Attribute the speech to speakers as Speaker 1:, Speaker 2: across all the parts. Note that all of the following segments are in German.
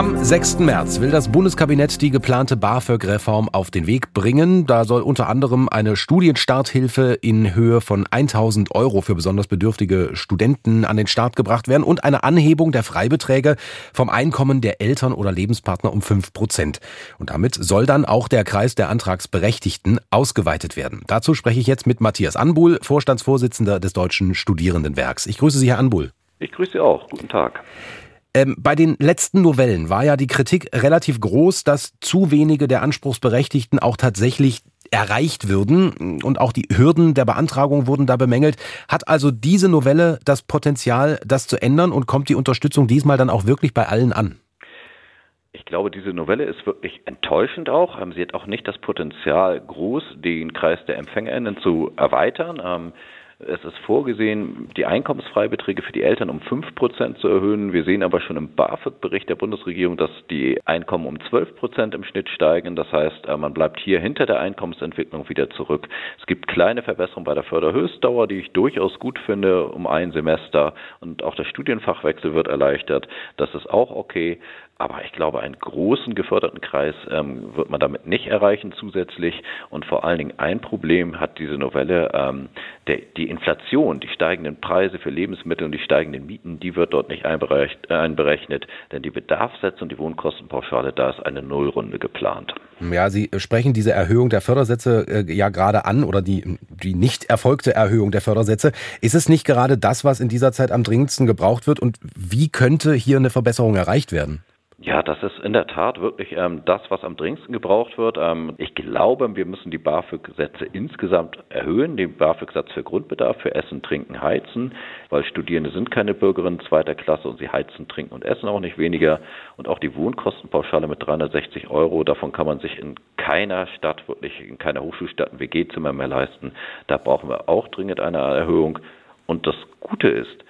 Speaker 1: Am 6. März will das Bundeskabinett die geplante BAföG-Reform auf den Weg bringen. Da soll unter anderem eine Studienstarthilfe in Höhe von 1000 Euro für besonders bedürftige Studenten an den Start gebracht werden und eine Anhebung der Freibeträge vom Einkommen der Eltern oder Lebenspartner um 5 Prozent. Und damit soll dann auch der Kreis der Antragsberechtigten ausgeweitet werden. Dazu spreche ich jetzt mit Matthias Anbuhl, Vorstandsvorsitzender des Deutschen Studierendenwerks. Ich grüße Sie, Herr Anbuhl.
Speaker 2: Ich grüße Sie auch. Guten Tag.
Speaker 1: Ähm, bei den letzten Novellen war ja die Kritik relativ groß, dass zu wenige der Anspruchsberechtigten auch tatsächlich erreicht würden und auch die Hürden der Beantragung wurden da bemängelt. Hat also diese Novelle das Potenzial, das zu ändern und kommt die Unterstützung diesmal dann auch wirklich bei allen an?
Speaker 2: Ich glaube, diese Novelle ist wirklich enttäuschend auch. Ähm, sie hat auch nicht das Potenzial groß, den Kreis der EmpfängerInnen zu erweitern. Es ist vorgesehen, die Einkommensfreibeträge für die Eltern um 5 Prozent zu erhöhen. Wir sehen aber schon im BAföG-Bericht der Bundesregierung, dass die Einkommen um 12 Prozent im Schnitt steigen. Das heißt, äh, man bleibt hier hinter der Einkommensentwicklung wieder zurück. Es gibt kleine Verbesserungen bei der Förderhöchstdauer, die ich durchaus gut finde, um ein Semester. Und auch der Studienfachwechsel wird erleichtert. Das ist auch okay. Aber ich glaube, einen großen geförderten Kreis ähm, wird man damit nicht erreichen zusätzlich. Und vor allen Dingen ein Problem hat diese Novelle, ähm, der, die Inflation, die steigenden Preise für Lebensmittel und die steigenden Mieten, die wird dort nicht einberechnet, denn die Bedarfssätze und die Wohnkostenpauschale, da ist eine Nullrunde geplant.
Speaker 1: Ja, Sie sprechen diese Erhöhung der Fördersätze äh, ja gerade an oder die, die nicht erfolgte Erhöhung der Fördersätze. Ist es nicht gerade das, was in dieser Zeit am dringendsten gebraucht wird? Und wie könnte hier eine Verbesserung erreicht werden?
Speaker 2: Ja, das ist in der Tat wirklich ähm, das, was am dringendsten gebraucht wird. Ähm, ich glaube, wir müssen die BAföG-Sätze insgesamt erhöhen, den BAföG-Satz für Grundbedarf, für Essen, Trinken, Heizen, weil Studierende sind keine Bürgerinnen zweiter Klasse und sie heizen, trinken und essen auch nicht weniger. Und auch die Wohnkostenpauschale mit 360 Euro, davon kann man sich in keiner Stadt, wirklich in keiner Hochschulstadt ein WG-Zimmer mehr leisten. Da brauchen wir auch dringend eine Erhöhung. Und das Gute ist,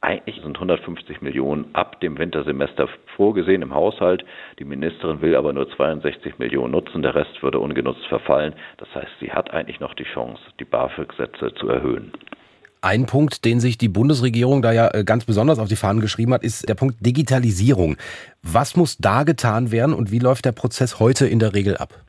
Speaker 2: eigentlich sind 150 Millionen ab dem Wintersemester vorgesehen im Haushalt. Die Ministerin will aber nur 62 Millionen nutzen. Der Rest würde ungenutzt verfallen. Das heißt, sie hat eigentlich noch die Chance, die BAföG-Sätze zu erhöhen.
Speaker 1: Ein Punkt, den sich die Bundesregierung da ja äh, ganz besonders auf die Fahnen geschrieben hat, ist der Punkt Digitalisierung. Was muss da getan werden und wie läuft der Prozess heute in der Regel ab?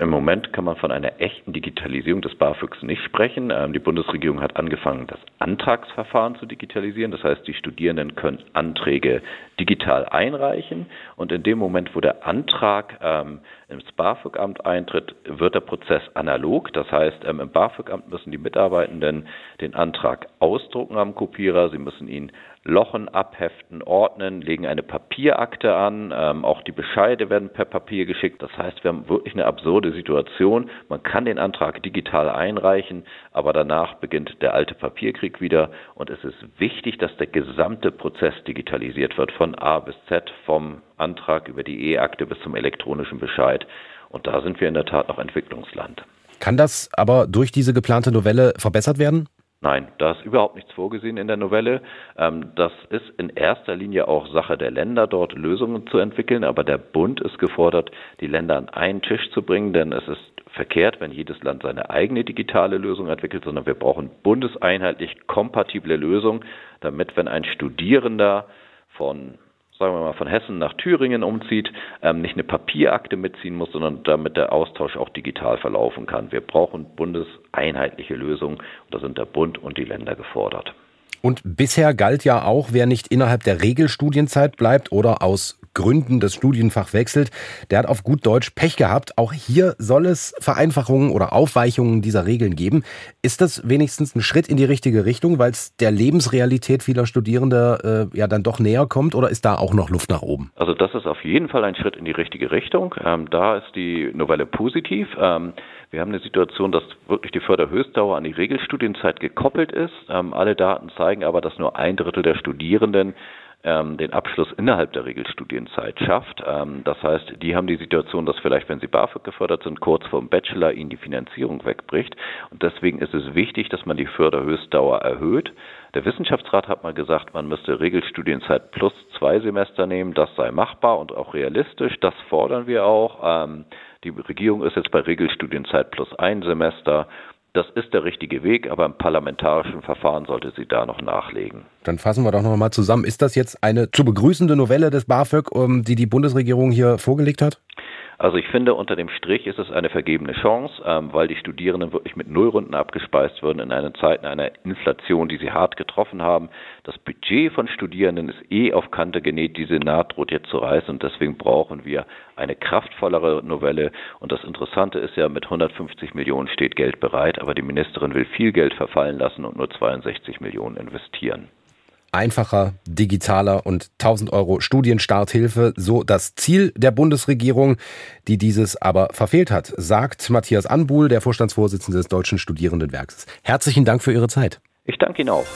Speaker 2: Im Moment kann man von einer echten Digitalisierung des BAföGs nicht sprechen. Ähm, die Bundesregierung hat angefangen, das Antragsverfahren zu digitalisieren. Das heißt, die Studierenden können Anträge digital einreichen und in dem Moment, wo der Antrag ähm, ins BAföG-Amt eintritt, wird der Prozess analog. Das heißt, ähm, im BAföG-Amt müssen die Mitarbeitenden den Antrag ausdrucken am Kopierer, sie müssen ihn lochen, abheften, ordnen, legen eine Papierakte an. Ähm, auch die Bescheide werden per Papier geschickt. Das heißt, wir haben wirklich eine absurde Situation. Man kann den Antrag digital einreichen, aber danach beginnt der alte Papierkrieg wieder. Und es ist wichtig, dass der gesamte Prozess digitalisiert wird, von A bis Z, vom Antrag über die E-Akte bis zum elektronischen Bescheid. Und da sind wir in der Tat noch Entwicklungsland.
Speaker 1: Kann das aber durch diese geplante Novelle verbessert werden?
Speaker 2: Nein, da ist überhaupt nichts vorgesehen in der Novelle. Ähm, das ist in erster Linie auch Sache der Länder, dort Lösungen zu entwickeln. Aber der Bund ist gefordert, die Länder an einen Tisch zu bringen, denn es ist verkehrt, wenn jedes Land seine eigene digitale Lösung entwickelt, sondern wir brauchen bundeseinheitlich kompatible Lösungen, damit wenn ein Studierender von sagen wir mal, von Hessen nach Thüringen umzieht, ähm, nicht eine Papierakte mitziehen muss, sondern damit der Austausch auch digital verlaufen kann. Wir brauchen bundeseinheitliche Lösungen da sind der Bund und die Länder gefordert.
Speaker 1: Und bisher galt ja auch, wer nicht innerhalb der Regelstudienzeit bleibt oder aus Gründen das Studienfach wechselt, der hat auf gut Deutsch Pech gehabt. Auch hier soll es Vereinfachungen oder Aufweichungen dieser Regeln geben. Ist das wenigstens ein Schritt in die richtige Richtung, weil es der Lebensrealität vieler Studierender äh, ja dann doch näher kommt oder ist da auch noch Luft nach oben?
Speaker 2: Also das ist auf jeden Fall ein Schritt in die richtige Richtung. Ähm, da ist die Novelle positiv. Ähm, wir haben eine Situation, dass wirklich die Förderhöchstdauer an die Regelstudienzeit gekoppelt ist. Ähm, alle Daten zeigen aber, dass nur ein Drittel der Studierenden ähm, den Abschluss innerhalb der Regelstudienzeit schafft. Ähm, das heißt, die haben die Situation, dass vielleicht, wenn sie BAföG gefördert sind, kurz vor dem Bachelor ihnen die Finanzierung wegbricht. Und deswegen ist es wichtig, dass man die Förderhöchstdauer erhöht. Der Wissenschaftsrat hat mal gesagt, man müsste Regelstudienzeit plus zwei Semester nehmen. Das sei machbar und auch realistisch. Das fordern wir auch. Ähm, die Regierung ist jetzt bei Regelstudienzeit plus ein Semester das ist der richtige Weg, aber im parlamentarischen Verfahren sollte sie da noch nachlegen.
Speaker 1: Dann fassen wir doch noch mal zusammen. Ist das jetzt eine zu begrüßende Novelle des BAföG, ähm, die die Bundesregierung hier vorgelegt hat?
Speaker 2: Also ich finde, unter dem Strich ist es eine vergebene Chance, ähm, weil die Studierenden wirklich mit Nullrunden abgespeist würden in einer Zeit einer Inflation, die sie hart getroffen haben. Das Budget von Studierenden ist eh auf Kante genäht, diese Naht droht jetzt zu reißen und deswegen brauchen wir eine kraftvollere Novelle. Und das Interessante ist ja, mit 150 Millionen steht Geld bereit, aber die Ministerin will viel Geld verfallen lassen und nur 62 Millionen investieren
Speaker 1: einfacher, digitaler und 1000 Euro Studienstarthilfe, so das Ziel der Bundesregierung, die dieses aber verfehlt hat, sagt Matthias Anbuhl, der Vorstandsvorsitzende des Deutschen Studierendenwerks. Herzlichen Dank für Ihre Zeit.
Speaker 2: Ich danke Ihnen auch.